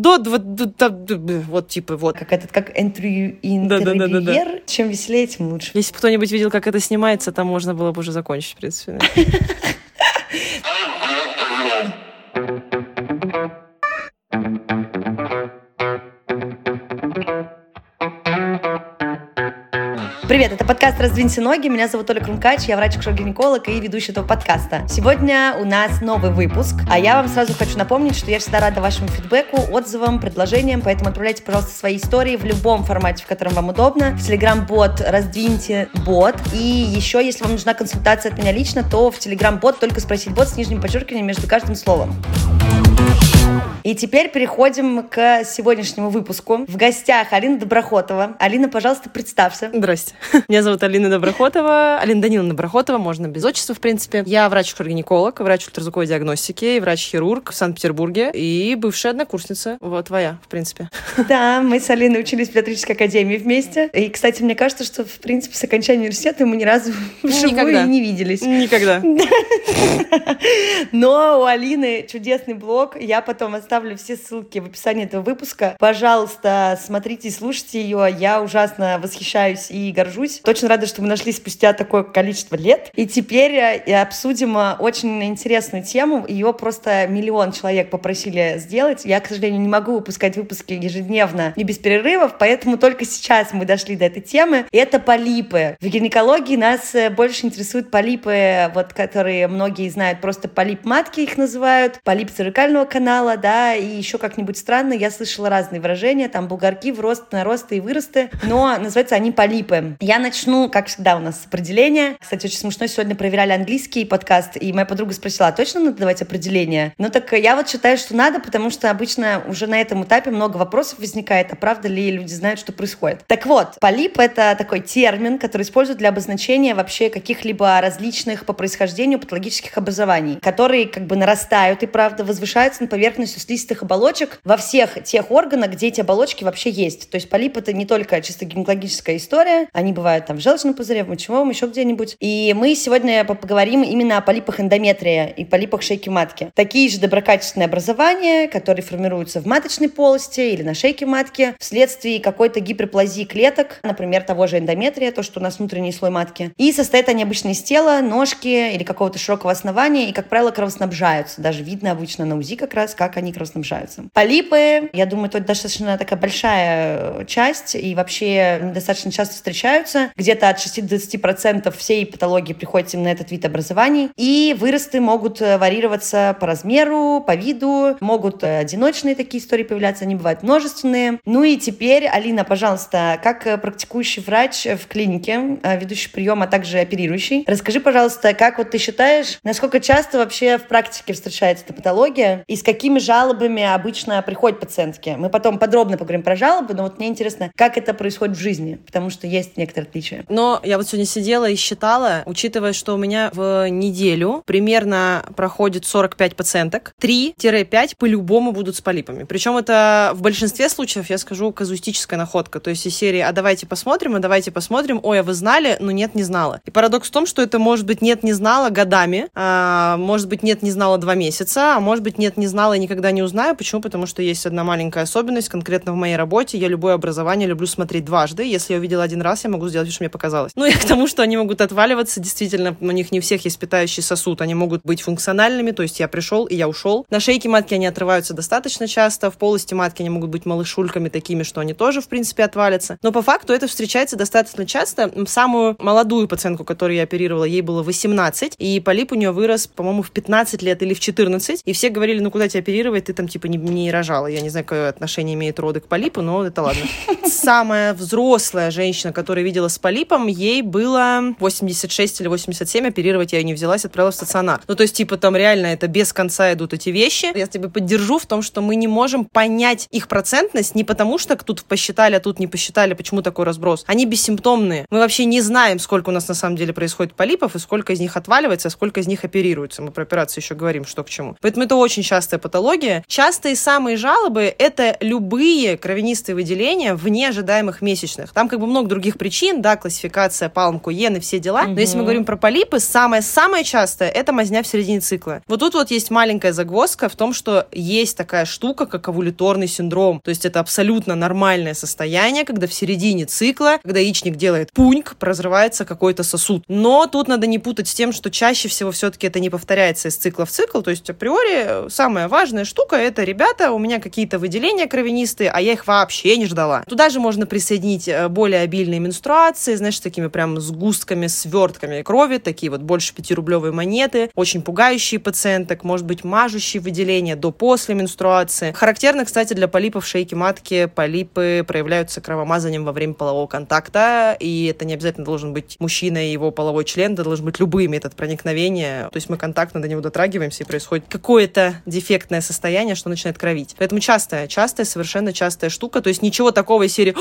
до, до, до, до вот типа вот. Как этот, как интервью, интервьюер. Чем веселее, тем лучше. Если бы кто-нибудь видел, как это снимается, там можно было бы уже закончить, в принципе. Привет, это подкаст «Раздвиньте ноги». Меня зовут Оля Крумкач, я врач-гинеколог и ведущий этого подкаста. Сегодня у нас новый выпуск, а я вам сразу хочу напомнить, что я всегда рада вашему фидбэку, отзывам, предложениям, поэтому отправляйте, пожалуйста, свои истории в любом формате, в котором вам удобно. В Telegram-бот «Раздвиньте бот». И еще, если вам нужна консультация от меня лично, то в Telegram-бот только спросить бот с нижним подчеркиванием между каждым словом. И теперь переходим к сегодняшнему выпуску. В гостях Алина Доброхотова. Алина, пожалуйста, представься. Здрасте. Меня зовут Алина Доброхотова. Алина Даниловна Доброхотова, можно без отчества, в принципе. Я врач-гинеколог, врач ультразвуковой диагностики, врач-хирург в Санкт-Петербурге и бывшая однокурсница. Вот твоя, в принципе. Да, мы с Алиной учились в педиатрической академии вместе. И, кстати, мне кажется, что, в принципе, с окончания университета мы ни разу вживую Никогда. не виделись. Никогда. Но у Алины чудесный блог. Я потом оставлю все ссылки в описании этого выпуска. Пожалуйста, смотрите и слушайте ее. Я ужасно восхищаюсь и горжусь. Точно рада, что мы нашли спустя такое количество лет. И теперь э, обсудим э, очень интересную тему. Ее просто миллион человек попросили сделать. Я, к сожалению, не могу выпускать выпуски ежедневно и без перерывов, поэтому только сейчас мы дошли до этой темы. И это полипы. В гинекологии нас э, больше интересуют полипы, вот, которые многие знают, просто полип матки их называют, полип цервикального канала, да, и еще как-нибудь странно, я слышала разные выражения, там бугорки, в рост, наросты и выросты, но называются они полипы. Я начну, как всегда у нас, с определения. Кстати, очень смешно, сегодня проверяли английский подкаст, и моя подруга спросила, а точно надо давать определение? Ну так я вот считаю, что надо, потому что обычно уже на этом этапе много вопросов возникает, а правда ли люди знают, что происходит. Так вот, полип — это такой термин, который используют для обозначения вообще каких-либо различных по происхождению патологических образований, которые как бы нарастают и, правда, возвышаются на поверхность слизистых оболочек во всех тех органах, где эти оболочки вообще есть. То есть полип это не только чисто гинекологическая история, они бывают там в желчном пузыре, в мочевом, еще где-нибудь. И мы сегодня поговорим именно о полипах эндометрия и полипах шейки матки. Такие же доброкачественные образования, которые формируются в маточной полости или на шейке матки вследствие какой-то гиперплазии клеток, например, того же эндометрия, то, что у нас внутренний слой матки. И состоят они обычно из тела, ножки или какого-то широкого основания, и, как правило, кровоснабжаются. Даже видно обычно на УЗИ как раз, как они кровоснабжаются. Полипы, я думаю, это достаточно такая большая часть, и вообще достаточно часто встречаются. Где-то от 6 до 20% всей патологии приходится именно этот вид образований. И выросты могут э, варьироваться по размеру, по виду, могут э, одиночные такие истории появляться, они бывают множественные. Ну и теперь, Алина, пожалуйста, как э, практикующий врач в клинике, ведущий прием, а также оперирующий, расскажи, пожалуйста, как вот ты считаешь, насколько часто вообще в практике встречается эта патология и с какими жалобами обычно приходят пациентки? Мы потом подробно поговорим про жалобы, но вот мне интересно, как это происходит в жизни, потому что есть некоторые отличия. Но я вот сегодня сидела и считала, учитывая, что у меня в неделю примерно проходит 45 пациенток, 3-5 по-любому будут с полипами. Причем это в большинстве случаев, я скажу, казуистическая находка. То есть из серии «А давайте посмотрим, а давайте посмотрим, ой, а вы знали?» Ну нет, не знала. И парадокс в том, что это может быть нет, не знала годами, а, может быть нет, не знала два месяца, а может быть нет, не знала никогда не узнаю. Почему? Потому что есть одна маленькая особенность, конкретно в моей работе, я любое образование люблю смотреть дважды. Если я увидела один раз, я могу сделать, что мне показалось. Ну и к тому, что они могут отваливаться, действительно, у них не всех есть питающий сосуд, они могут быть функциональными, то есть я пришел и я ушел. На шейке матки они отрываются достаточно часто, в полости матки они могут быть малышульками такими, что они тоже, в принципе, отвалятся. Но по факту это встречается достаточно часто. Самую молодую пациентку, которую я оперировала, ей было 18, и полип у нее вырос, по-моему, в 15 лет или в 14, и все говорили, ну куда тебя оперировать, ты там типа не, не рожала. Я не знаю, какое отношение имеет роды к полипу, но это ладно. Самая взрослая женщина, которая видела с полипом, ей было 86 или 87, оперировать я ее не взялась, отправила в стационар. Ну, то есть, типа, там реально это без конца идут эти вещи. Я тебя поддержу в том, что мы не можем понять их процентность не потому, что тут посчитали, а тут не посчитали, почему такой разброс. Они бессимптомные. Мы вообще не знаем, сколько у нас на самом деле происходит полипов и сколько из них отваливается, а сколько из них оперируется. Мы про операции еще говорим, что к чему. Поэтому это очень частая патология гинекология. Частые самые жалобы – это любые кровянистые выделения вне ожидаемых месячных. Там как бы много других причин, да, классификация, палм, куен и все дела. Но если мы говорим про полипы, самое-самое частое – это мазня в середине цикла. Вот тут вот есть маленькая загвоздка в том, что есть такая штука, как овуляторный синдром. То есть это абсолютно нормальное состояние, когда в середине цикла, когда яичник делает пуньк, разрывается какой-то сосуд. Но тут надо не путать с тем, что чаще всего все-таки это не повторяется из цикла в цикл. То есть априори самая важная штука – это, ребята, у меня какие-то выделения кровянистые, а я их вообще не ждала. Туда же можно присоединить э, более обильные менструации, знаешь, такими прям сгустками, свертками крови, такие вот больше 5-рублевые монеты, очень пугающие пациенток, может быть, мажущие выделения до-после менструации. Характерно, кстати, для полипов шейки матки полипы проявляются кровомазанием во время полового контакта, и это не обязательно должен быть мужчина и его половой член, это должен быть любой метод проникновения. То есть мы контактно до него дотрагиваемся, и происходит какое-то дефектное состояние, что начинает кровить. Поэтому частая, частая, совершенно частая штука. То есть ничего такого из серии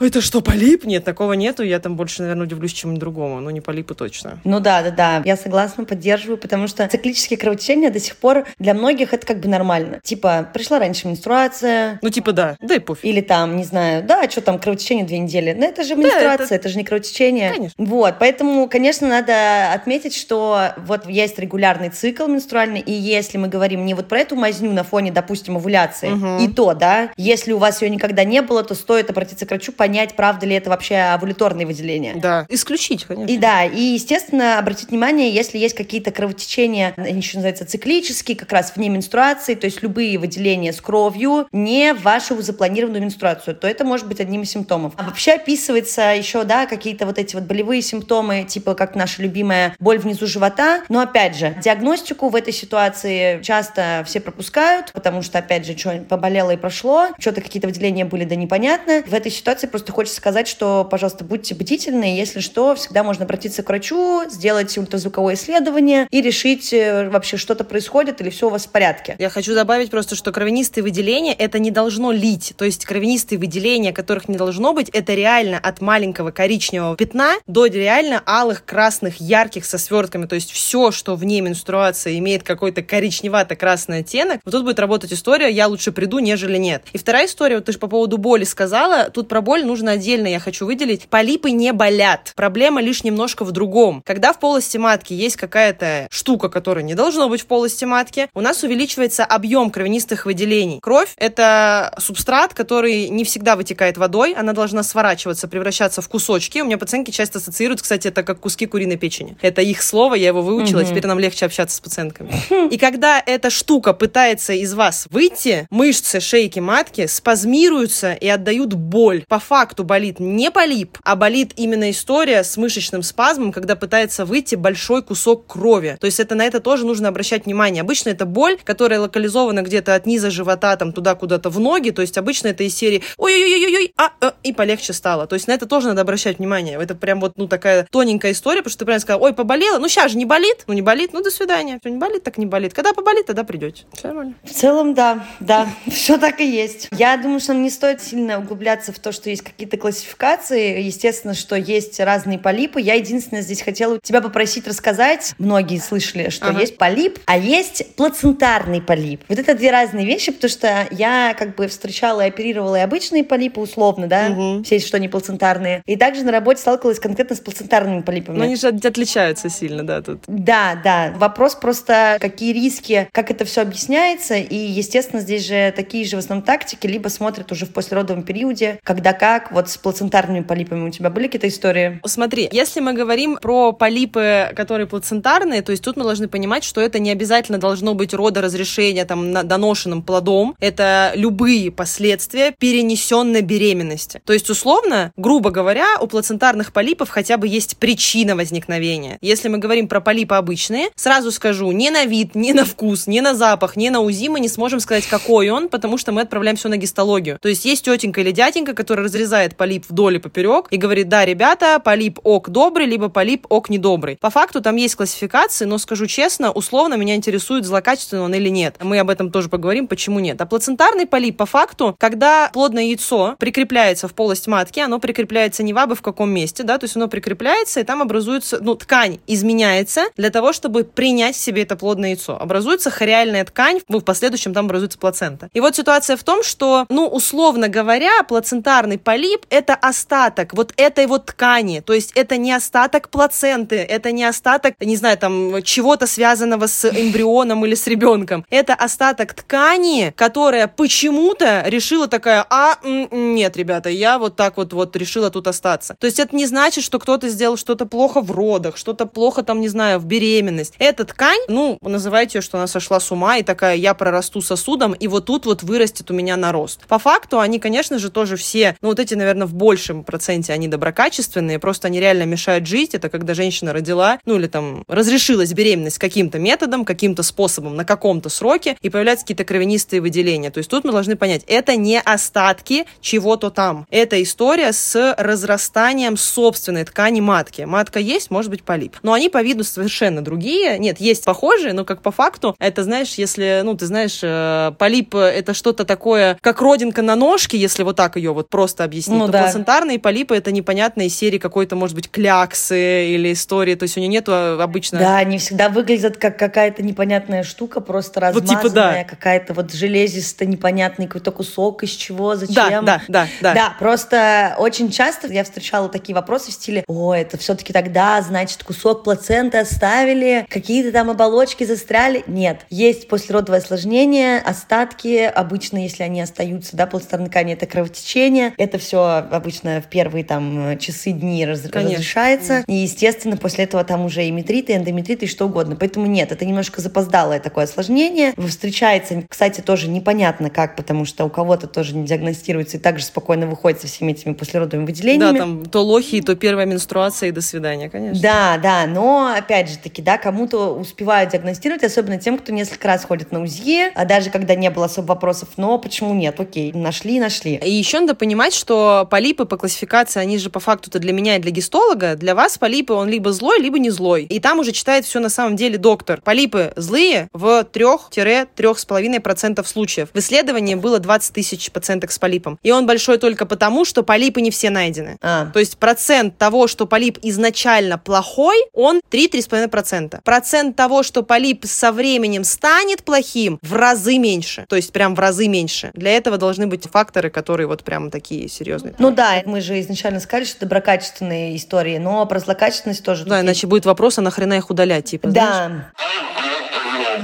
это что, полип? Нет, такого нету. Я там больше, наверное, удивлюсь чем другому. Но не полипы точно. Ну да, да, да. Я согласна, поддерживаю, потому что циклические кровотечения до сих пор для многих это как бы нормально. Типа, пришла раньше менструация. Ну, типа, да. Да и пофиг. Или там, не знаю, да, что там, кровотечение две недели. Но это же менструация, да, это... это же не кровотечение. Конечно. Вот, поэтому, конечно, надо отметить, что вот есть регулярный цикл менструальный, и если мы говорим не вот про эту мазню на фоне, допустим, овуляции, угу. и то, да, если у вас ее никогда не было, то стоит обратиться к врачу, понять, правда ли это вообще овуляторные выделения. Да, исключить, конечно. И да, и, естественно, обратить внимание, если есть какие-то кровотечения, они еще называются циклические, как раз вне менструации, то есть любые выделения с кровью, не в вашу запланированную менструацию, то это может быть одним из симптомов. А вообще описывается еще, да, какие-то вот эти вот болевые симптомы, типа как наша любимая боль внизу живота. Но опять же, диагностику в этой ситуации часто все пропускают, потому что, опять же, что поболело и прошло, что-то какие-то выделения были, да непонятно. В этой ситуации просто хочется сказать, что, пожалуйста, будьте бдительны, если что, всегда можно обратиться к врачу, сделать ультразвуковое исследование и решить э, вообще, что-то происходит или все у вас в порядке. Я хочу добавить просто, что кровянистые выделения это не должно лить. То есть кровянистые выделения, которых не должно быть, это реально от маленького коричневого пятна до реально алых, красных, ярких со свертками. То есть все, что вне менструации имеет какой-то коричневато-красный оттенок, вот тут будет работать история «я лучше приду, нежели нет». И вторая история, вот ты же по поводу боли сказала, тут про боль нужно отдельно я хочу выделить. Полипы не болят. Проблема лишь немножко в другом. Когда в полости матки есть какая-то штука, которая не должно быть в полости матки, у нас увеличивается объем кровянистых выделений. Кровь — это субстрат, который не всегда вытекает водой, она должна сворачиваться, превращаться в кусочки. У меня пациентки часто ассоциируют, кстати, это как куски куриной печени. Это их слово, я его выучила, угу. теперь нам легче общаться с пациентками. И когда эта штука пытается из вас выйти, мышцы шейки матки спазмируются и отдают боль. По факту болит не полип, а болит именно история с мышечным спазмом, когда пытается выйти большой кусок крови. То есть это на это тоже нужно обращать внимание. Обычно это боль, которая локализована где-то от низа живота там туда куда-то в ноги. То есть обычно это из серии ой-ой-ой-ой, а, а, и полегче стало. То есть на это тоже надо обращать внимание. Это прям вот, ну, такая тоненькая история, потому что ты прям сказала, ой, поболела, ну, сейчас же не болит, ну, не болит, ну, до свидания. Все, не болит, так не болит. Когда поболит, тогда придете. Все нормально. В целом, да, да, все так и есть. Я думаю, что нам не стоит сильно углубляться в то, что есть какие-то классификации. Естественно, что есть разные полипы. Я единственное здесь хотела тебя попросить рассказать. Многие слышали, что ага. есть полип, а есть плацентарный полип. Вот это две разные вещи, потому что я как бы встречала и оперировала и обычные полипы условно, да, угу. все, что не плацентарные. И также на работе сталкивалась конкретно с плацентарными полипами. Но они же отличаются сильно, да, тут. Да, да. Вопрос просто, какие риски, как это все объясняется. И, естественно, здесь же такие же в основном тактики, либо смотрят уже в послеродовом периоде, когда как, вот с плацентарными полипами у тебя были какие-то истории? Смотри, если мы говорим про полипы, которые плацентарные, то есть тут мы должны понимать, что это не обязательно должно быть родоразрешение там доношенным плодом. Это любые последствия перенесенной беременности. То есть, условно, грубо говоря, у плацентарных полипов хотя бы есть причина возникновения. Если мы говорим про полипы обычные, сразу скажу, ни на вид, ни на вкус, ни на запах, на УЗИ мы не сможем сказать, какой он, потому что мы отправляем все на гистологию. То есть есть тетенька или дяденька, который разрезает полип вдоль и поперек и говорит, да, ребята, полип ок добрый, либо полип ок недобрый. По факту там есть классификации, но скажу честно, условно меня интересует, злокачественный он или нет. Мы об этом тоже поговорим, почему нет. А плацентарный полип по факту, когда плодное яйцо прикрепляется в полость матки, оно прикрепляется не в абы в каком месте, да, то есть оно прикрепляется, и там образуется, ну, ткань изменяется для того, чтобы принять в себе это плодное яйцо. Образуется хориальная ткань ткань, в последующем там образуется плацента. И вот ситуация в том, что, ну, условно говоря, плацентарный полип – это остаток вот этой вот ткани, то есть это не остаток плаценты, это не остаток, не знаю, там, чего-то связанного с эмбрионом или с ребенком. Это остаток ткани, которая почему-то решила такая, а, нет, ребята, я вот так вот, вот решила тут остаться. То есть это не значит, что кто-то сделал что-то плохо в родах, что-то плохо там, не знаю, в беременность. Эта ткань, ну, называйте ее, что она сошла с ума и такая, я прорасту сосудом, и вот тут вот вырастет у меня нарост. По факту они, конечно же, тоже все, ну, вот эти, наверное, в большем проценте они доброкачественные, просто они реально мешают жить. Это когда женщина родила, ну, или там разрешилась беременность каким-то методом, каким-то способом, на каком-то сроке, и появляются какие-то кровянистые выделения. То есть тут мы должны понять, это не остатки чего-то там. Это история с разрастанием собственной ткани матки. Матка есть, может быть, полип. Но они по виду совершенно другие. Нет, есть похожие, но как по факту, это, знаешь, если, ну, ты знаешь, э, полип — это что-то такое, как родинка на ножке, если вот так ее вот просто объяснить. Ну, то да. плацентарные полипы — это непонятные серии какой-то, может быть, кляксы или истории. То есть у нее нету обычно... Да, они всегда выглядят как какая-то непонятная штука, просто размазанная, вот, типа, да. какая-то вот железистая, непонятный какой-то кусок, из чего, зачем. Да, да, да, да. Да, просто очень часто я встречала такие вопросы в стиле, о, это все-таки тогда, значит, кусок плаценты оставили, какие-то там оболочки застряли. Нет, есть послеродовое осложнение, остатки, обычно, если они остаются, да, ткани, это кровотечение, это все обычно в первые там часы, дни раз, разрешается, и, естественно, после этого там уже и метриты, и эндометриты, и что угодно. Поэтому нет, это немножко запоздалое такое осложнение. Встречается, кстати, тоже непонятно как, потому что у кого-то тоже не диагностируется и также спокойно выходит со всеми этими послеродовыми выделениями. Да, там то лохи, то первая менструация, и до свидания, конечно. Да, да, но опять же таки, да, кому-то успевают диагностировать, особенно тем, кто несколько раз ходит на УЗИ, а даже когда не было особо вопросов, но почему нет, окей, нашли, нашли. И еще надо понимать, что полипы по классификации, они же по факту-то для меня и для гистолога, для вас полипы, он либо злой, либо не злой. И там уже читает все на самом деле доктор. Полипы злые в 3-3,5% случаев. В исследовании было 20 тысяч пациенток с полипом. И он большой только потому, что полипы не все найдены. А. То есть процент того, что полип изначально плохой, он 3-3,5%. Процент того, что полип со временем станет плохим, в разы меньше. То есть прям в разы меньше. Для этого должны быть факторы, которые вот прям такие серьезные. Ну да, мы же изначально сказали, что доброкачественные истории, но про злокачественность тоже. Да, иначе будет вопрос, а нахрена их удалять, типа, Да. Знаешь?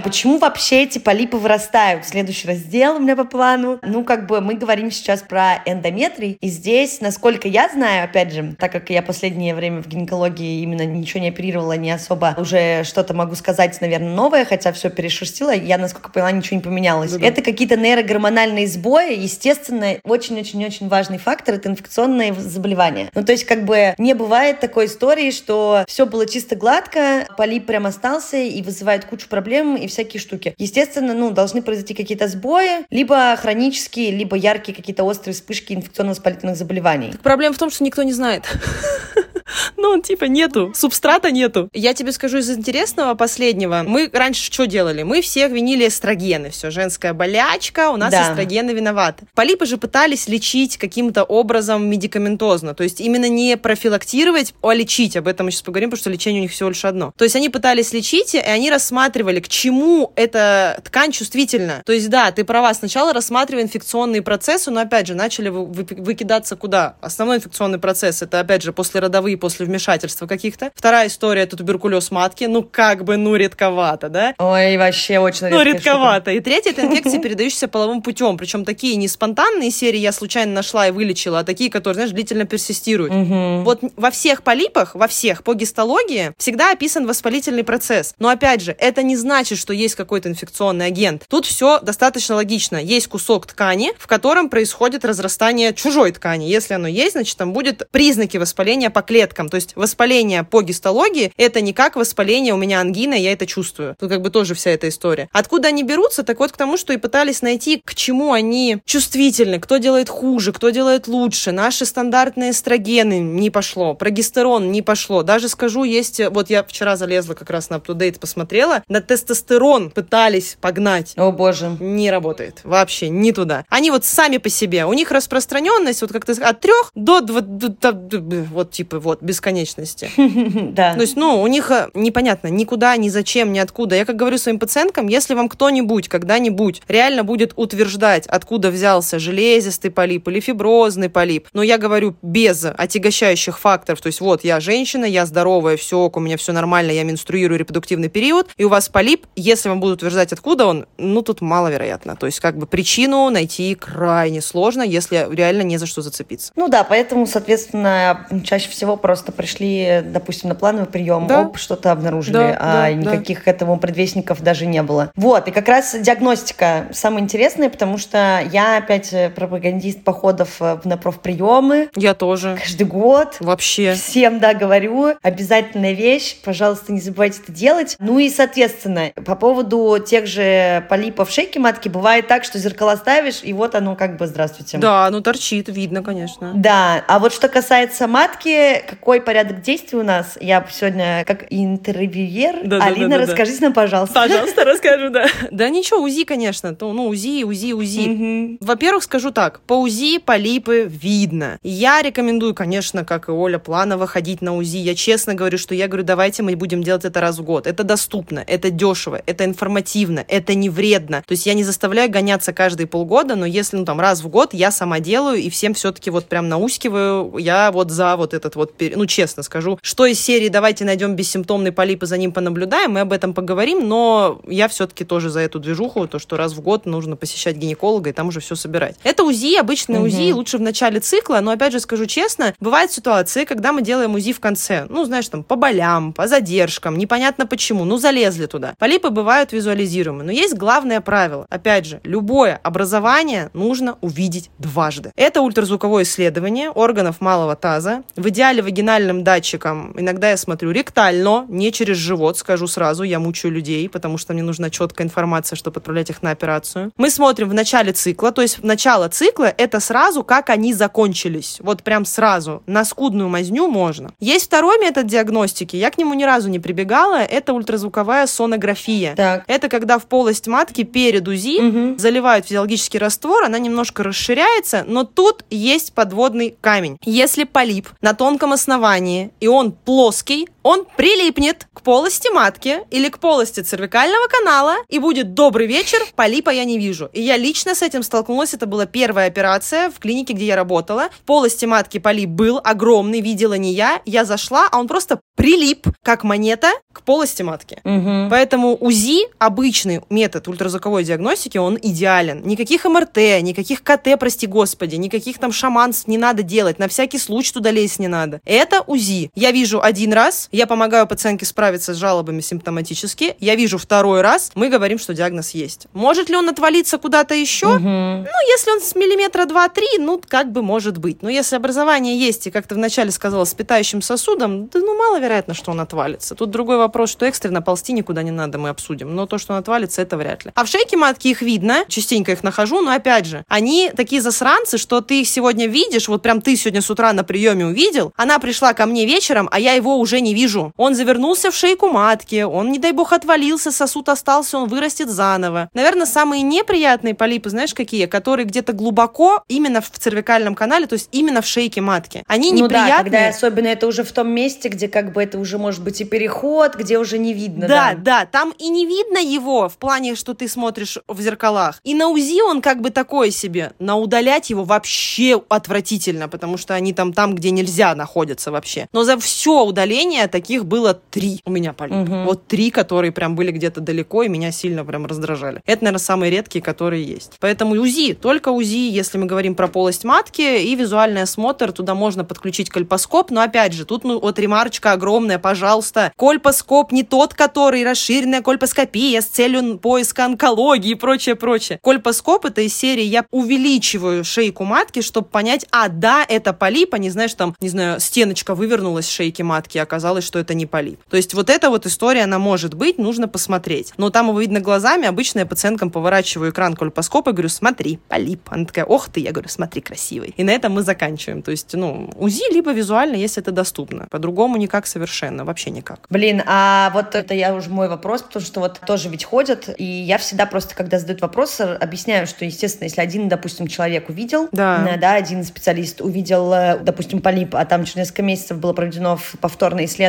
Почему вообще эти полипы вырастают? Следующий раздел у меня по плану. Ну, как бы мы говорим сейчас про эндометрий. И здесь, насколько я знаю, опять же, так как я последнее время в гинекологии именно ничего не оперировала, не особо уже что-то могу сказать, наверное, новое, хотя все перешерстила, я, насколько поняла, ничего не поменялось. Да-да. Это какие-то нейрогормональные сбои, естественно, очень-очень-очень важный фактор — это инфекционные заболевания. Ну, то есть, как бы не бывает такой истории, что все было чисто гладко, полип прям остался и вызывает кучу проблем, и всякие штуки. Естественно, ну, должны произойти какие-то сбои, либо хронические, либо яркие какие-то острые вспышки инфекционно-воспалительных заболеваний. Так проблема в том, что никто не знает. Ну, он типа нету, субстрата нету. Я тебе скажу из интересного последнего. Мы раньше что делали? Мы всех винили эстрогены. Все, женская болячка, у нас да. эстрогены виноваты. Полипы же пытались лечить каким-то образом медикаментозно. То есть именно не профилактировать, а лечить. Об этом мы сейчас поговорим, потому что лечение у них всего лишь одно. То есть они пытались лечить, и они рассматривали, к чему эта ткань чувствительна. То есть да, ты права, сначала рассматривая инфекционные процессы, но опять же начали выкидаться куда? Основной инфекционный процесс это опять же послеродовые после вмешательства каких-то. Вторая история это туберкулез матки. Ну, как бы, ну, редковато, да? Ой, вообще очень Ну, редковато. И третья это инфекции, передающиеся половым путем. Причем такие не спонтанные серии я случайно нашла и вылечила, а такие, которые, знаешь, длительно персистируют. Угу. Вот во всех полипах, во всех по гистологии всегда описан воспалительный процесс. Но опять же, это не значит, что есть какой-то инфекционный агент. Тут все достаточно логично. Есть кусок ткани, в котором происходит разрастание чужой ткани. Если оно есть, значит, там будет признаки воспаления по клеткам клеткам. То есть воспаление по гистологии – это не как воспаление, у меня ангина, я это чувствую. Тут как бы тоже вся эта история. Откуда они берутся? Так вот к тому, что и пытались найти, к чему они чувствительны, кто делает хуже, кто делает лучше. Наши стандартные эстрогены не пошло, прогестерон не пошло. Даже скажу, есть, вот я вчера залезла как раз на UpToDate, посмотрела, на тестостерон пытались погнать. О боже. Не работает. Вообще не туда. Они вот сами по себе. У них распространенность, вот как ты от трех до, до, до, до вот типа вот вот бесконечности. Да. То есть, ну, у них э, непонятно никуда, ни зачем, ни откуда. Я как говорю своим пациенткам, если вам кто-нибудь когда-нибудь реально будет утверждать, откуда взялся железистый полип или фиброзный полип, но я говорю без отягощающих факторов, то есть вот я женщина, я здоровая, все, у меня все нормально, я менструирую репродуктивный период, и у вас полип, если вам будут утверждать, откуда он, ну, тут маловероятно. То есть как бы причину найти крайне сложно, если реально не за что зацепиться. Ну да, поэтому, соответственно, чаще всего просто пришли, допустим, на плановый прием, Да. оп, что-то обнаружили, Да, а да, никаких к этому предвестников даже не было. Вот, и как раз диагностика самая интересная, потому что я опять э, пропагандист походов э, на профприемы Я тоже. каждый год. Вообще. Всем, да, говорю, обязательная вещь, пожалуйста, не забывайте это делать. Ну и, соответственно, по поводу тех же полипов шейки матки, бывает так, что зеркала ставишь, и вот оно как бы здравствуйте. Да, ну торчит, видно, конечно. Да, а вот что касается матки, какой порядок действий у нас? Я сегодня как интервьюер. Да, Алина, да, да, да. расскажите нам, пожалуйста. Пожалуйста, расскажу, да. Да ничего, УЗИ, конечно. То, Ну, УЗИ, УЗИ, УЗИ. Во-первых, скажу так, по УЗИ полипы видно. Я рекомендую, конечно, как и Оля, планово ходить на УЗИ. Я честно говорю, что я говорю, давайте мы будем делать это раз в год. Это доступно, это дешево, это информативно, это не вредно. То есть я не заставляю гоняться каждые полгода, но если, ну, там, раз в год я сама делаю и всем все-таки вот прям наускиваю, я вот за вот этот вот, пери- ну, честно скажу, что из серии «давайте найдем бессимптомный полип и за ним понаблюдаем», мы об этом поговорим, но я все-таки тоже за эту движуху, то, что раз в год нужно посещать гинеколога и там уже все собирать. Это УЗИ, обычное Мгм. УЗИ, лучше в начале цикла, но опять же скажу честно, бывают ситуации, когда мы делаем УЗИ в конце, ну, знаешь, там, по болям, по задержкам, непонятно почему, ну, залезли туда. Полипы бывают визуализируемы, но есть главное правило. Опять же, любое образование нужно увидеть дважды. Это ультразвуковое исследование органов малого таза. В идеале вагинальным датчиком, иногда я смотрю ректально, не через живот, скажу сразу, я мучаю людей, потому что мне нужна четкая информация, чтобы отправлять их на операцию. Мы смотрим в начале цикла, то есть в начало цикла это сразу, как они закончились. Вот прям сразу. На скудную мазню можно. Есть второй метод диагностики, я к нему ни разу не прибегала, это ультразвуковая сонография. Так. Это когда в полость матки перед УЗИ Мгм. заливают физиологический раствор, она немножко расширяется, но тут есть подводный камень. Если полип на тонком основании и он плоский, он прилипнет к полости матки или к полости цервикального канала и будет добрый вечер, полипа я не вижу. И я лично с этим столкнулась, это была первая операция в клинике, где я работала. В полости матки полип был огромный, видела не я, я зашла, а он просто прилип, как монета, к полости матки. Мгм. Поэтому УЗИ, обычный метод ультразвуковой диагностики, он идеален. Никаких МРТ, никаких КТ, прости господи, никаких там шаманств не надо делать, на всякий случай туда лезть не надо. Это УЗИ. Я вижу один раз, я помогаю пациентке справиться с жалобами симптоматически, я вижу второй раз, мы говорим, что диагноз есть. Может ли он отвалиться куда-то еще? Мгм. Ну, если он с миллиметра два-три, ну, как бы может быть. Но если образование есть, и как ты вначале сказала, с питающим сосудом, да, ну, маловероятно, что он отвалится. Тут другой вопрос, что экстренно ползти никуда не надо, мы обсудим. Но то, что он отвалится, это вряд ли. А в шейке матки их видно, частенько их нахожу, но опять же, они такие засранцы, что ты их сегодня видишь, вот прям ты сегодня с утра на приеме увидел, она пришла ко мне вечером, а я его уже не вижу. Он завернулся в шейку матки, он, не дай бог, отвалился, сосуд остался, он вырастет заново. Наверное, самые неприятные полипы, знаешь, какие? Которые где-то глубоко, именно в цервикальном канале, то есть именно в шейке матки. Они Ну да, неприятные. когда особенно это уже в том месте, где как бы это уже может быть и переход, где уже не видно. Да, да, там и не видно его в плане, что ты смотришь в зеркалах. И на УЗИ он как бы такое себе. На удалять его вообще отвратительно, потому что они там, там, где нельзя, находятся вообще. Но за все удаление таких было три у меня полипа. Мгм. Вот три, которые прям были где-то далеко и меня сильно прям раздражали. Это, наверное, самые редкие, которые есть. Поэтому УЗИ, только УЗИ, если мы говорим про полость матки и визуальный осмотр, туда можно подключить кольпоскоп, но опять же, тут ну, вот ремарочка огромная, пожалуйста. Кольпоскоп не тот, который расширенная кольпоскопия с целью поиска онкологии и прочее, прочее. Кольпоскоп это из серии я увеличиваю шейку матки, чтобы понять, а да, это полип, а не знаешь, там, не знаю, стеночка вывернулась шейки матки, оказалось, оказалось, что это не полип. То есть вот эта вот история, она может быть, нужно посмотреть. Но там его видно глазами, обычно я пациенткам поворачиваю экран кольпоскопа и говорю, смотри, полип. Она такая, ох ты, я говорю, смотри, красивый. И на этом мы заканчиваем. То есть, ну, УЗИ либо визуально, если это доступно. По-другому никак совершенно, вообще никак. Блин, а вот это я уже мой вопрос, потому что вот тоже ведь ходят, и я всегда просто, когда задают вопрос, объясняю, что, естественно, если один, допустим, человек увидел, да, э, да один специалист увидел, э, допустим, полип, а там через несколько месяцев было проведено повторное исследование,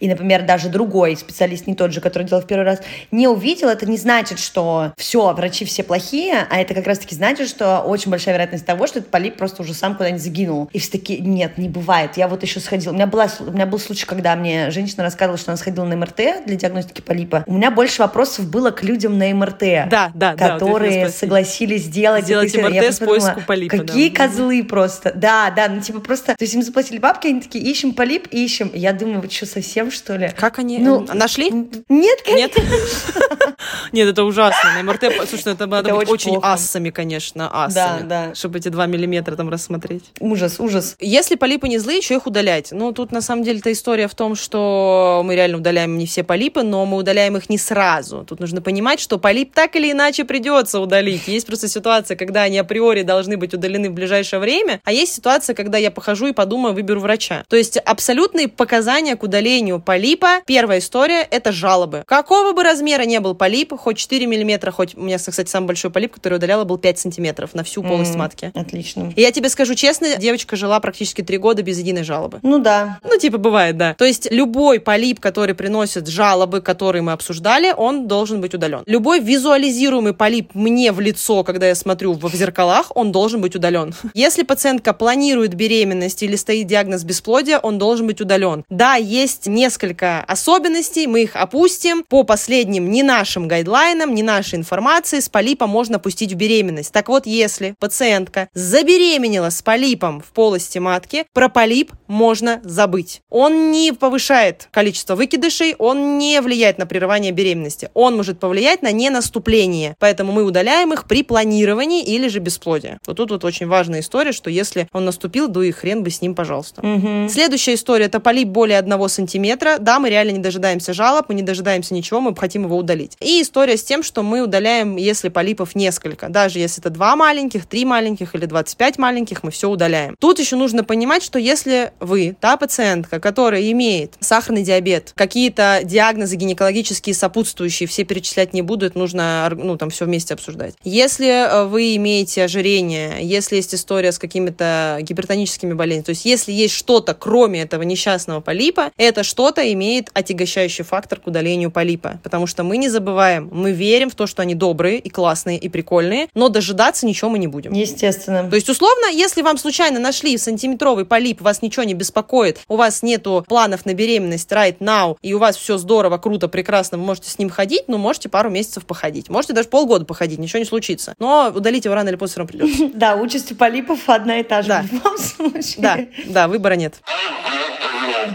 и, например, даже другой специалист, не тот же, который делал в первый раз, не увидел, это не значит, что все, врачи все плохие, а это как раз-таки значит, что очень большая вероятность того, что этот полип просто уже сам куда-нибудь загинул. И все таки нет, не бывает. Я вот еще сходила. У меня, была, у меня был случай, когда мне женщина рассказывала, что она сходила на МРТ для диагностики полипа. У меня больше вопросов было к людям на МРТ, да, да, которые да, согласились сделать, сделать МРТ я с поиску полипа. Какие да. козлы просто. Да, да, ну типа просто, то есть им заплатили бабки, они такие, ищем полип, ищем. Я думаю, вы что, совсем что ли? Как они? Ну, нашли? Нет, конечно. Нет? Нет, это ужасно. На МРТ, слушай, это надо быть очень ассами, конечно, ассами. Да, да. Чтобы эти два миллиметра там рассмотреть. Ужас, ужас. Если полипы не злые, что их удалять? Ну, тут на самом деле-то история в том, что мы реально удаляем не все полипы, но мы удаляем их не сразу. Тут нужно понимать, что полип так или иначе придется удалить. Есть просто ситуация, когда они априори должны быть удалены в ближайшее время, а есть ситуация, когда я похожу и подумаю, выберу врача. То есть абсолютные показания к удалению полипа. Первая история – это жалобы. Какого бы размера не был полип, хоть 4 миллиметра, хоть у меня, кстати, самый большой полип, который удаляла, был 5 сантиметров на всю полость mm, матки. Отлично. И я тебе скажу честно, девочка жила практически 3 года без единой жалобы. Ну да. Ну типа бывает, да. То есть любой полип, который приносит жалобы, которые мы обсуждали, он должен быть удален. Любой визуализируемый полип мне в лицо, когда я смотрю в зеркалах, он должен быть удален. Если пациентка планирует беременность или стоит диагноз бесплодия, он должен быть удален. Да, есть несколько особенностей, мы их опустим. По последним не нашим гайдлайнам, не нашей информации с полипом можно пустить в беременность. Так вот, если пациентка забеременела с полипом в полости матки, про полип можно забыть. Он не повышает количество выкидышей, он не влияет на прерывание беременности. Он может повлиять на ненаступление. Поэтому мы удаляем их при планировании или же бесплодии. Вот тут вот очень важная история, что если он наступил, да и хрен бы с ним, пожалуйста. Угу. Следующая история это полип более одного сантиметра. Да, мы реально не дожидаемся жалоб, мы не дожидаемся ничего, мы хотим его удалить. И история с тем, что мы удаляем, если полипов несколько. Даже если это два маленьких, три маленьких или 25 маленьких, мы все удаляем. Тут еще нужно понимать, что если вы, та пациентка, которая имеет сахарный диабет, какие-то диагнозы гинекологические сопутствующие, все перечислять не буду, нужно, ну, там все вместе обсуждать. Если э, вы имеете ожирение, если есть история с какими-то гипертоническими болезнями, то есть если есть что-то, кроме этого несчастного полипа, это что-то имеет отягощающий фактор к удалению полипа. Потому что мы не забываем, мы верим в то, что они добрые и классные и прикольные, но дожидаться ничего мы не будем. Естественно. То есть, условно, если вам случайно нашли сантиметровый полип, вас ничего не беспокоит, у вас нету планов на беременность right now, и у вас все здорово, круто, прекрасно, вы можете с ним ходить, ну, можете пару месяцев походить. Можете даже полгода походить, ничего не случится. Но удалить его рано или поздно все равно придется. Да, участь у полипов одна и та же в любом случае. Да, да, выбора нет.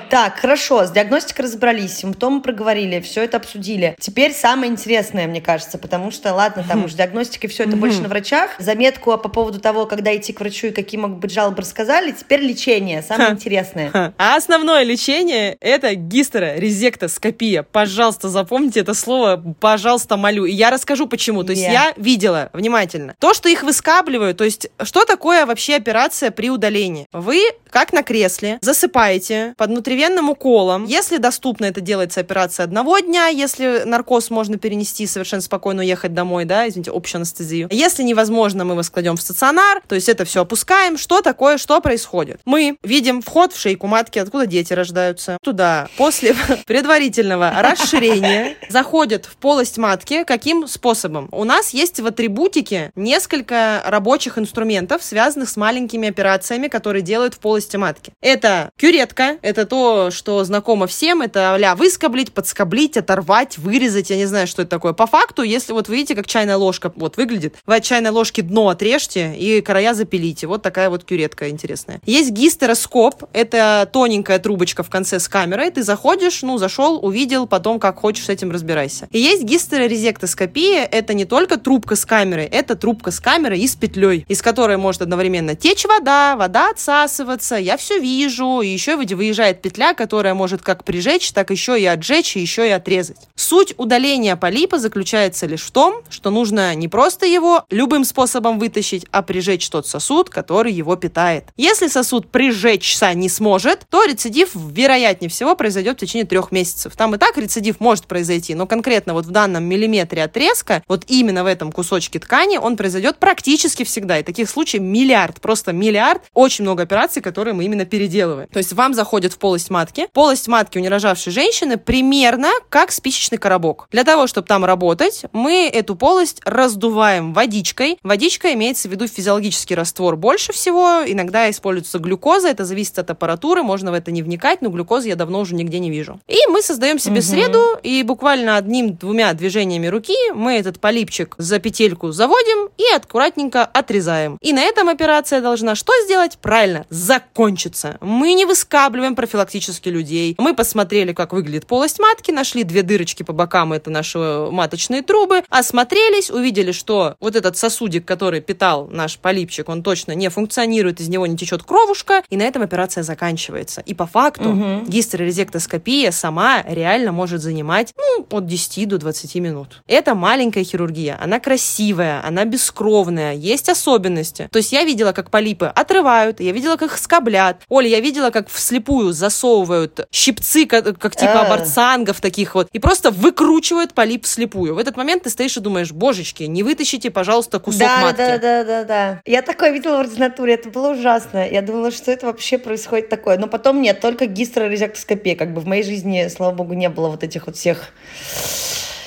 Так, хорошо, с диагностикой разобрались, симптомы проговорили, все это обсудили. Теперь самое интересное, мне кажется, потому что, ладно, там уж диагностика, все это больше на врачах. Заметку по поводу того, когда идти к врачу и какие могут быть жалобы, рассказали. Теперь лечение, самое интересное. А основное лечение – это гистерорезектоскопия. Пожалуйста, запомните это слово, пожалуйста, молю. И я расскажу, почему. То есть я видела, внимательно, то, что их выскабливают, то есть что такое вообще операция при удалении? Вы, как на кресле, засыпаете под внутривенным уколом. Если доступно, это делается операция одного дня. Если наркоз можно перенести совершенно спокойно уехать домой, да, извините, общую анестезию. Если невозможно, мы вас кладем в стационар, то есть это все опускаем. Что такое, что происходит? Мы видим вход в шейку матки, откуда дети рождаются. Туда после предварительного расширения заходят в полость матки. Каким способом? У нас есть в атрибутике несколько рабочих инструментов, связанных с маленькими операциями, которые делают в полости матки. Это кюретка, это то, что знакомо всем, это а выскоблить, подскоблить, оторвать, вырезать, я не знаю, что это такое. По факту, если вот видите, как чайная ложка вот выглядит, вы от чайной ложки дно отрежьте и края запилите. Вот такая вот кюретка интересная. Есть гистероскоп, это тоненькая трубочка в конце с камерой, ты заходишь, ну, зашел, увидел, потом как хочешь с этим разбирайся. И есть гистерорезектоскопия, это не только трубка с камерой, это трубка с камерой и с петлей, из которой может одновременно течь вода, вода отсасываться, я все вижу, и еще выезжает петля, которая может как прижечь, так еще и отжечь, и еще и отрезать. Суть удаления полипа заключается лишь в том, что нужно не просто его любым способом вытащить, а прижечь тот сосуд, который его питает. Если сосуд прижечься не сможет, то рецидив, вероятнее всего, произойдет в течение трех месяцев. Там и так рецидив может произойти, но конкретно вот в данном миллиметре отрезка, вот именно в этом кусочке ткани, он произойдет практически всегда. И таких случаев миллиард, просто миллиард. Очень много операций, которые мы именно переделываем. То есть вам заходит в полость матки. Полость матки у нерожавшей женщины примерно как спичечный коробок. Для того, чтобы там работать, мы эту полость раздуваем водичкой. Водичка имеется в виду физиологический раствор больше всего. Иногда используется глюкоза, это зависит от аппаратуры, можно в это не вникать, но глюкозы я давно уже нигде не вижу. И мы создаем себе угу. среду, и буквально одним-двумя движениями руки мы этот полипчик за петельку заводим и аккуратненько отрезаем. И на этом операция должна что сделать? Правильно, закончиться. Мы не выскабливаем профилактически людей. Мы посмотрели, как выглядит полость матки, нашли две дырочки по бокам, это наши маточные трубы, осмотрелись, увидели, что вот этот сосудик, который питал наш полипчик, он точно не функционирует, из него не течет кровушка, и на этом операция заканчивается. И по факту угу. гистерорезектоскопия сама реально может занимать ну, от 10 до 20 минут. Это маленькая хирургия, она красивая, она бескровная, есть особенности. То есть я видела, как полипы отрывают, я видела, как их скоблят. Оля, я видела, как вслепую засовывают щипцы, как, как типа аборцангов таких вот, и просто выкручивают полип вслепую. В этот момент ты стоишь и думаешь, божечки, не вытащите, пожалуйста, кусок да, матки. Да, да, да, да. Я такое видела в ординатуре, это было ужасно. Я думала, что это вообще происходит такое. Но потом нет, только гистерорезектоскопия. Как бы в моей жизни, слава богу, не было вот этих вот всех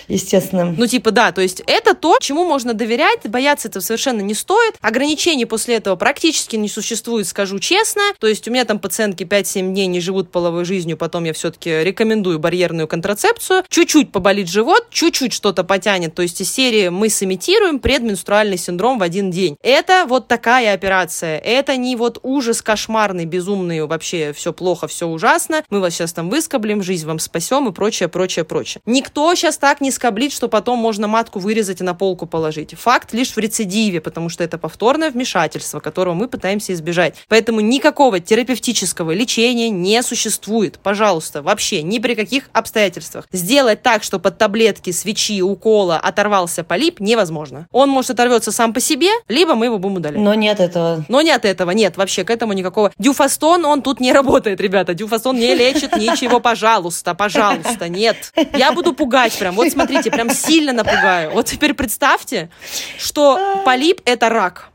естественно. Ну, типа, да, то есть это то, чему можно доверять, бояться этого совершенно не стоит. Ограничений после этого практически не существует, скажу честно. То есть у меня там пациентки 5-7 дней не живут половой жизнью, потом я все-таки рекомендую барьерную контрацепцию. Чуть-чуть поболит живот, чуть-чуть что-то потянет. То есть из серии мы сымитируем предменструальный синдром в один день. Это вот такая операция. Это не вот ужас кошмарный, безумный, вообще все плохо, все ужасно. Мы вас сейчас там выскоблим, жизнь вам спасем и прочее, прочее, прочее. Никто сейчас так не скоблить, что потом можно матку вырезать и на полку положить. Факт лишь в рецидиве, потому что это повторное вмешательство, которого мы пытаемся избежать. Поэтому никакого терапевтического лечения не существует. Пожалуйста, вообще ни при каких обстоятельствах. Сделать так, что под таблетки, свечи, укола оторвался полип, невозможно. Он может оторвется сам по себе, либо мы его будем удалять. Но нет этого. Но нет этого, нет, вообще к этому никакого. Дюфастон, он тут не работает, ребята. Дюфастон не лечит ничего, пожалуйста, пожалуйста, нет. Я буду пугать прям. Вот смотри, смотрите, прям сильно напугаю. Вот теперь представьте, что полип – это рак.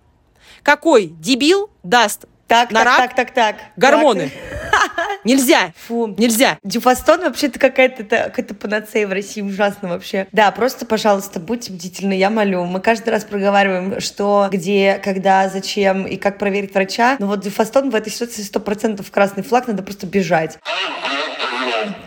Какой дебил даст так, на так, рак так, так, так. гормоны? Нельзя. Фу. Нельзя. Дюфастон вообще-то какая-то какая-то панацея в России ужасно вообще. Да, просто, пожалуйста, будьте бдительны, я молю. Мы каждый раз проговариваем, что, где, когда, зачем и как проверить врача. Но вот дюфастон в этой ситуации сто процентов красный флаг, надо просто бежать.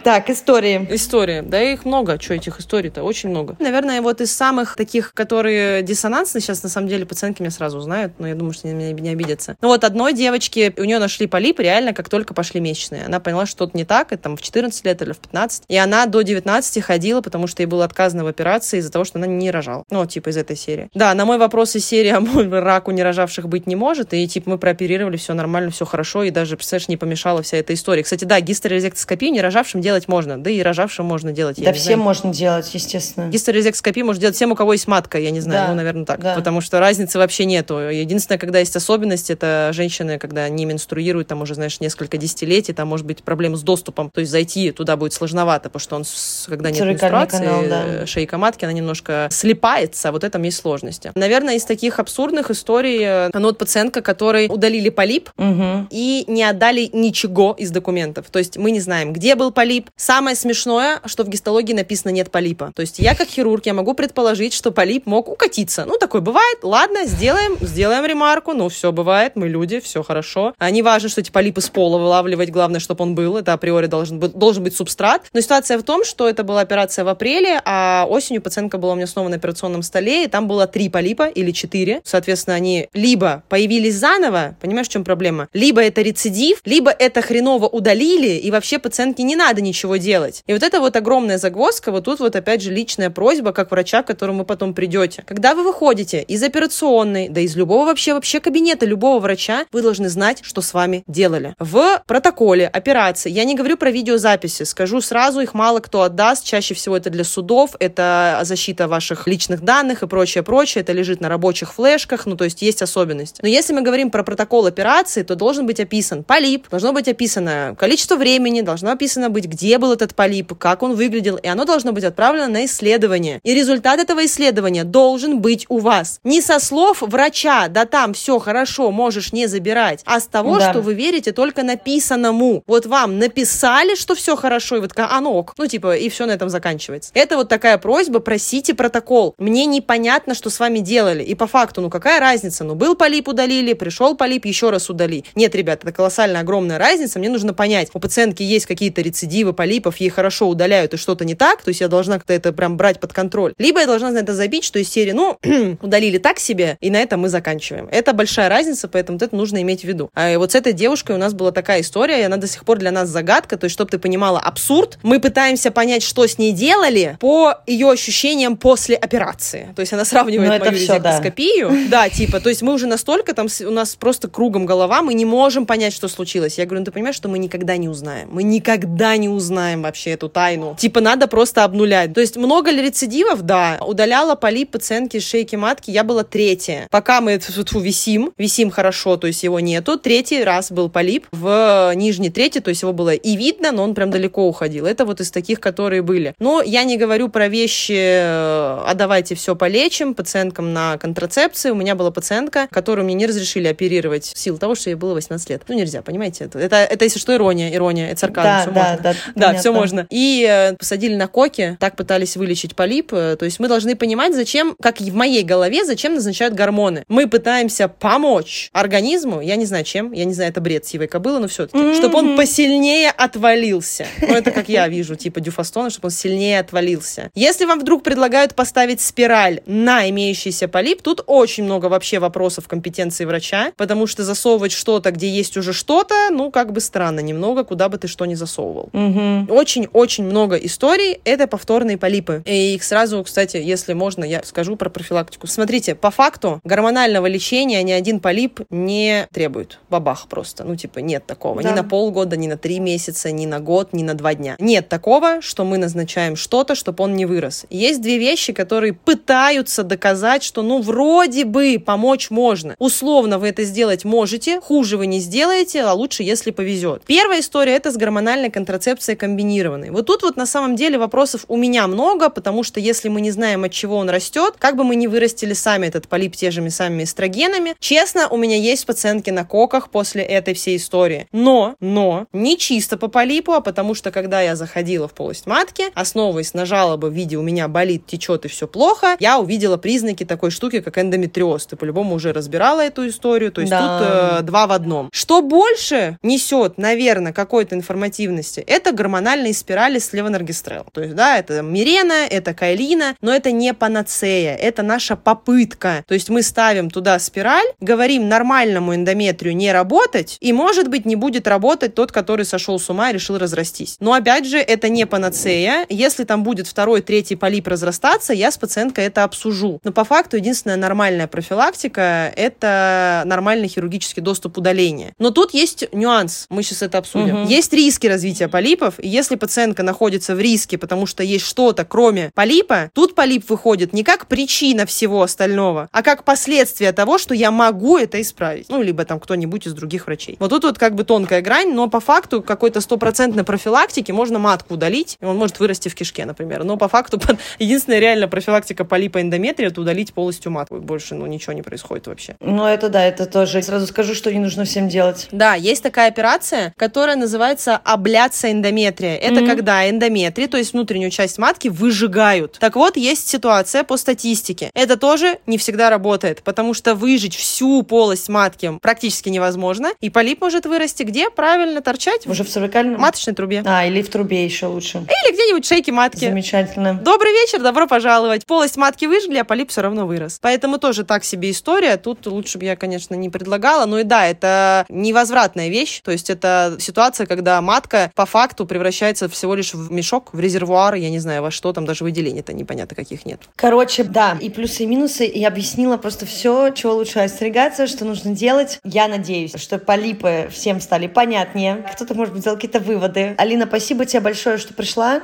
Так, истории. Истории. Да их много. Что этих историй-то? Очень много. Наверное, вот из самых таких, которые диссонансны, сейчас на самом деле пациентки меня сразу знают, но я думаю, что они меня не обидятся. Ну вот одной девочке, у нее нашли полип реально, как только пошли месячные. Она поняла, что что-то не так, это там в 14 лет или в 15. И она до 19 ходила, потому что ей было отказано в операции из-за того, что она не рожала. Ну, типа из этой серии. Да, на мой вопрос из серии, а мой рак у нерожавших быть не может. И типа мы прооперировали, все нормально, все хорошо. И даже, представляешь, не помешала вся эта история. Кстати, да, гистерорезектоскопию нерожавшим делать можно. Да и рожавшим можно делать. Да всем знаю. можно делать, естественно. Гистерорезектоскопию можно делать всем, у кого есть матка, я не знаю, да. ну, наверное, так. Да. Потому что разницы вообще нету. Единственное, когда есть особенность, это женщины, когда не менструируют, там уже, знаешь, несколько десятилетий, там может быть проблема с доступом. То есть зайти туда будет сложновато, потому что он, когда нет менструации, канал, да. шейка матки, она немножко слипается, а вот этом есть сложности. Наверное, из таких абсурдных историй, ну вот пациентка, которой удалили полип угу. и не отдали ничего из документов. То есть мы не знаем, где был полип. Самое смешное, что в гистологии написано нет полипа. То есть я как хирург, я могу предположить, что полип мог укатиться. Ну, такое бывает. Ладно, сделаем, сделаем ремарку. Ну, все бывает, мы люди, все хорошо. А не важно, что эти полипы с пола вылавливать, главное, чтобы он был. Это априори должен быть, должен быть субстрат. Но ситуация в том, что это была операция в апреле, а осенью пациентка была у меня снова на операционном столе, и там было три полипа или четыре. Соответственно, они либо появились заново, понимаешь, в чем проблема? Либо это рецидив, либо это хреново удалили, и вообще пациентке не надо ничего делать. И вот это вот огромная загвоздка, вот тут вот опять же личная просьба, как врача, к которому вы потом придете. Когда вы выходите из операционной, да из любого вообще, вообще кабинета любого врача, вы должны знать, что с вами делали. В протоколе операции, я не говорю про видеозаписи, скажу сразу, их мало кто отдаст, чаще всего это для судов, это защита ваших личных данных и прочее, прочее, это лежит на рабочих флешках, ну то есть есть особенности. Но если мы говорим про протокол операции, то должен быть описан полип, должно быть описано количество времени, должно описано быть, где был этот полип, как он выглядел, и оно должно быть отправлено на исследование. И результат этого исследования должен быть у вас. Не со слов врача, да там все хорошо, можешь не забирать, а с того, да. что вы верите только написанному. Вот вам написали, что все хорошо, и вот а ну ок. Ну, типа, и все на этом заканчивается. Это вот такая просьба, просите протокол. Мне непонятно, что с вами делали. И по факту, ну какая разница? Ну, был полип, удалили, пришел полип, еще раз удали. Нет, ребят, это колоссальная, огромная разница. Мне нужно понять, у пациентки есть какие-то рецидивы полипов, ей хорошо удаляют, и что-то не так, то есть я должна как-то это прям брать под контроль. Либо я должна на это забить, что из серии, ну, удалили так себе, и на этом мы заканчиваем. Это большая разница, поэтому это нужно иметь в виду. А вот с этой девушкой у нас была такая история, и она до сих пор для нас загадка, то есть, чтобы ты понимала абсурд, мы пытаемся понять, что с ней делали по ее ощущениям после операции. То есть она сравнивает ну, мою резектоскопию. Да. да, типа, то есть мы уже настолько там, у нас просто кругом голова, мы не можем понять, что случилось. Я говорю, ну ты понимаешь, что мы никогда не узнаем. Мы никогда не узнаем вообще эту тайну. Типа надо просто обнулять. То есть много ли рецидивов? Да. Удаляла полип пациентки с шейки матки, я была третья. Пока мы фу, висим, висим хорошо, то есть его нету. Третий раз был полип в нижней трети, то есть его было и видно, но он прям далеко уходил. Это вот из таких, которые были. Но я не говорю про вещи, э, а давайте все полечим пациенткам на контрацепции. У меня была пациентка, которую мне не разрешили оперировать в силу того, что ей было 18 лет. Ну, нельзя, понимаете? Это, это, это если что, ирония, ирония, это сарказм, да, все да, можно. Да, да, все можно. И э, посадили на коки, так пытались вылечить полип. Э, то есть мы должны понимать, зачем, как и в моей голове, зачем назначают гормоны. Мы пытаемся помочь организму, я не знаю чем, я не знаю, это бред сивой кобылы, но все-таки, mm-hmm. чтобы он посильнее отвалился. Ну, это как я вижу, типа дюфастона, чтобы он сильнее отвалился. Если вам вдруг предлагают поставить спираль на имеющийся полип, тут очень много вообще вопросов компетенции врача, потому что засовывать что-то, где есть уже что-то, ну, как бы странно немного, куда бы ты что ни засовывал. Очень-очень много историй — это повторные полипы. И их сразу, кстати, если можно, я скажу про профилактику. Смотрите, по факту гормонального лечения ни один полип не требует. Бабах просто. Ну, типа, нет такого. Да. Ни на полгода, ни на три месяца, ни на год, ни на два дня. Нет такого, что мы назначаем что-то, чтобы он не вырос. Есть две вещи, которые пытаются доказать, что, ну, вроде бы помочь можно. Условно вы это сделать можете, хуже вы не сделаете, а лучше, если повезет. Первая история это с гормональной контрацепцией комбинированной. Вот тут вот на самом деле вопросов у меня много, потому что если мы не знаем, от чего он растет, как бы мы не вырастили сами этот полип те же самыми эстрогенами, честно, у меня есть пациентки на коках после этой всей истории. Но, но, не чисто по полипу, а потому что когда я заходила в полость матки, основываясь на жалобы в виде у меня болит, течет и все плохо, я увидела признаки такой штуки, как эндометриоз. Ты по-любому уже разбирала эту историю, то есть да. тут э, два в одном. Что больше несет, наверное, какой-то информативности, это гормональные спирали с левоноргестрел. То есть, да, это мирена, это кайлина, но это не панацея, это наша попытка. То есть мы ставим туда спираль, говорим нормальному эндометрию не работать, и, может быть, не будет работать тот, который сошел с ума и решил разрастись. Но, опять же, это не панацея. Если там будет второй, третий полип разрастаться, я с пациенткой это обсужу. Но по факту единственная нормальная профилактика – это нормальный хирургический доступ удаления. Но тут есть нюанс, мы сейчас это обсудим. Угу. Есть риски развития полипов, и если пациентка находится в риске, потому что есть что-то кроме полипа, тут полип выходит не как причина всего остального, а как последствие того, что я могу это исправить. Ну, либо там кто-нибудь из других врачей. Вот тут вот как бы тонкая грань, но по факту какой-то стопроцентной профилактики можно матку удалить, и он может вырасти в кишке, например. Но по факту единственная реальная профилактика полипа эндометрия это удалить полностью матку. Больше, ну, ничего не происходит вообще. Ну, это да, это тоже. Сразу скажу, что не нужно всем делать. Да, есть такая операция, которая называется абляция эндометрия. Это mm-hmm. когда эндометрий, то есть внутреннюю часть матки, выжигают. Так вот, есть ситуация по статистике. Это тоже не всегда работает, потому что выжечь всю полость матки практически невозможно, и полип может вырасти где? Правильно, торчать Уже в цервикальном? Маточной трубе. А, или в трубе еще лучше. Или где-нибудь в шейке матки. Замечательно. Добрый вечер, добро пожаловать. Полость матки выжгли, а полип все равно вырос. Поэтому тоже так себе история. Тут лучше бы я, конечно, не предлагала. Ну и да, это невозвратная вещь. То есть это ситуация, когда матка по факту превращается всего лишь в мешок, в резервуар, я не знаю, во что там даже выделений-то непонятно каких нет. Короче, да, и плюсы и минусы, и объяснила просто все, чего лучше остерегаться, что нужно делать. Я надеюсь, что полипы всем стали понятнее. Кто-то, может быть, сделал какие-то выводы. Алина, спасибо тебе большое, что пришла.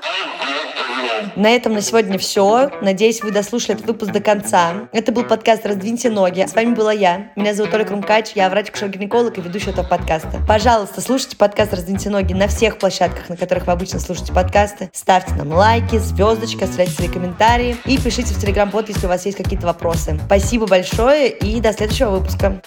На этом на сегодня все. Надеюсь, вы дослушали этот выпуск до конца. Это был подкаст «Раздвиньте ноги». С вами была я. Меня зовут Оля Крумкач. Я врач-гинеколог и ведущая этого подкаста. Пожалуйста, слушайте подкаст «Раздвиньте ноги» на всех площадках, на которых вы обычно слушаете подкасты. Ставьте нам лайки, звездочки, оставляйте свои комментарии и пишите в телеграм-бот, если у вас есть какие-то вопросы. Спасибо большое и до следующего выпуска.